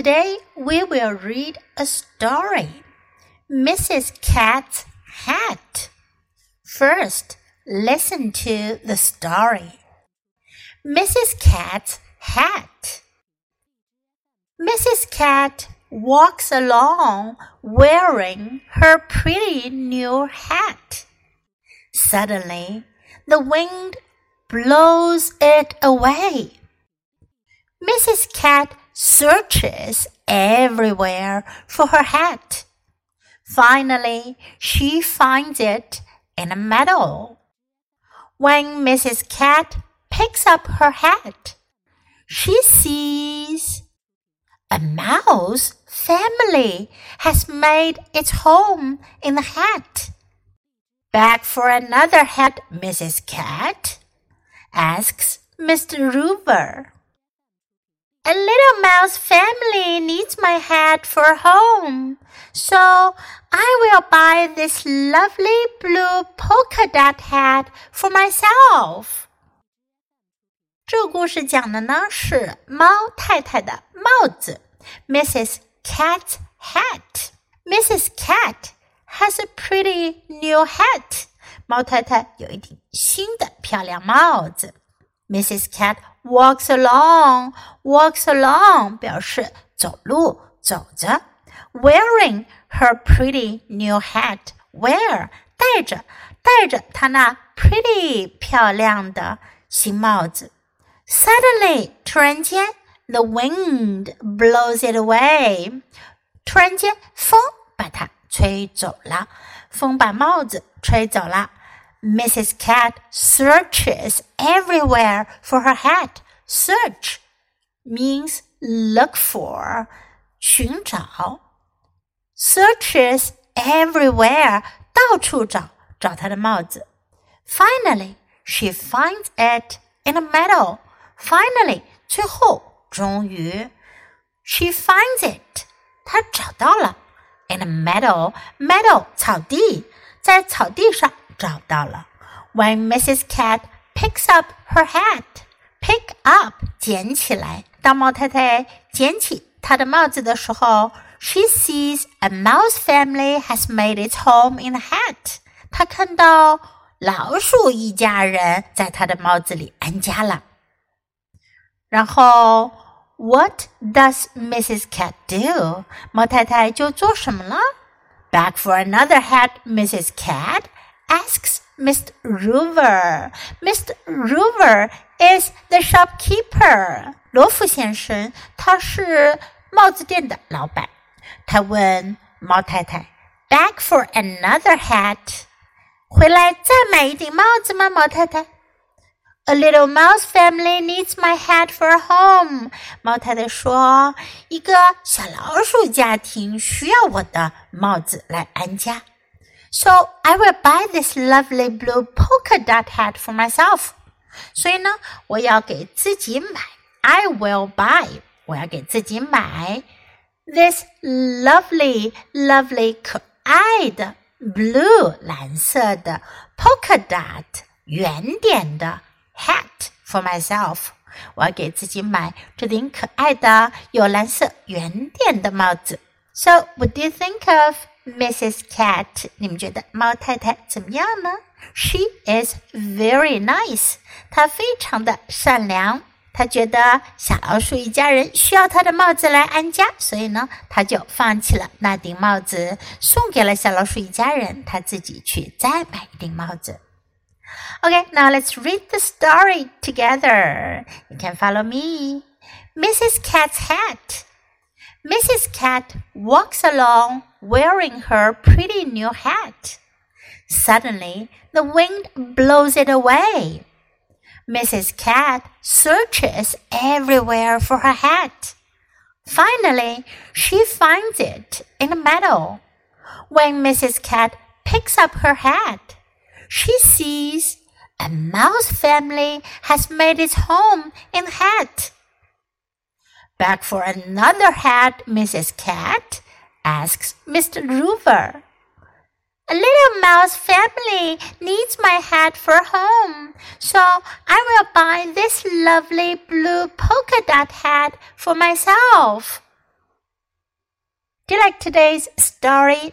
Today we will read a story. Mrs. Cat's Hat. First, listen to the story. Mrs. Cat's Hat. Mrs. Cat walks along wearing her pretty new hat. Suddenly, the wind blows it away. Mrs. Cat searches everywhere for her hat. Finally, she finds it in a meadow. When Mrs. Cat picks up her hat, she sees a mouse family has made its home in the hat. Back for another hat, Mrs. Cat? asks Mr. Rover. A little mouse family needs my hat for a home, so I will buy this lovely blue polka dot hat for myself. 这个故事讲的呢是猫太太的帽子，Mrs. Cat's hat. Mrs. Cat has a pretty new hat. 猫太太有一顶新的漂亮帽子。Mrs. Cat walks along, walks along 表示走路走着，wearing her pretty new hat. Wear 戴着戴着她那 pretty 漂亮的新帽子。Suddenly 突然间，the wind blows it away. 突然间，风把它吹走了，风把帽子吹走了。 Mrs. Cat searches everywhere for her hat. Search means look for, 寻找。Searches everywhere, 到处找，找她的帽子。Finally, she finds it in a meadow. Finally, 最后，终于，she finds it. 她找到了。In a meadow, meadow 草地，在草地上 找到了。When Mrs. Cat picks up her hat, pick up 捡起来。当猫太太捡起她的帽子的时候，she sees a mouse family has made its home in the hat。她看到老鼠一家人在她的帽子里安家了。然后，What does Mrs. Cat do？猫太太就做什么了？Back for another hat, Mrs. Cat asks Mr. Rover. Mr. Rover is the shopkeeper. 罗夫先生，他是帽子店的老板。他问猫太太：“Back for another hat？回来再买一顶帽子吗？”猫太太：“A little mouse family needs my hat for a home。”猫太太说：“一个小老鼠家庭需要我的帽子来安家。” So I will buy this lovely blue polka dot hat for myself. 所以呢，我要给自己买。I will buy，我要给自己买 this lovely lovely 可爱的 blue 蓝色的 polka dot 圆点的 hat for myself。我要给自己买这顶可爱的有蓝色圆点的帽子。So what do you think of Mrs. Cat，你们觉得猫太太怎么样呢？She is very nice，她非常的善良。她觉得小老鼠一家人需要她的帽子来安家，所以呢，她就放弃了那顶帽子，送给了小老鼠一家人，她自己去再买一顶帽子。OK，now let's read the story together. You can follow me. Mrs. Cat's hat. Mrs. Cat walks along wearing her pretty new hat. Suddenly, the wind blows it away. Mrs. Cat searches everywhere for her hat. Finally, she finds it in a meadow. When Mrs. Cat picks up her hat, she sees a mouse family has made its home in the hat. Back for another hat, Mrs. Cat? asks Mr. Rover. A little mouse family needs my hat for home, so I will buy this lovely blue polka dot hat for myself. Do you like today's story?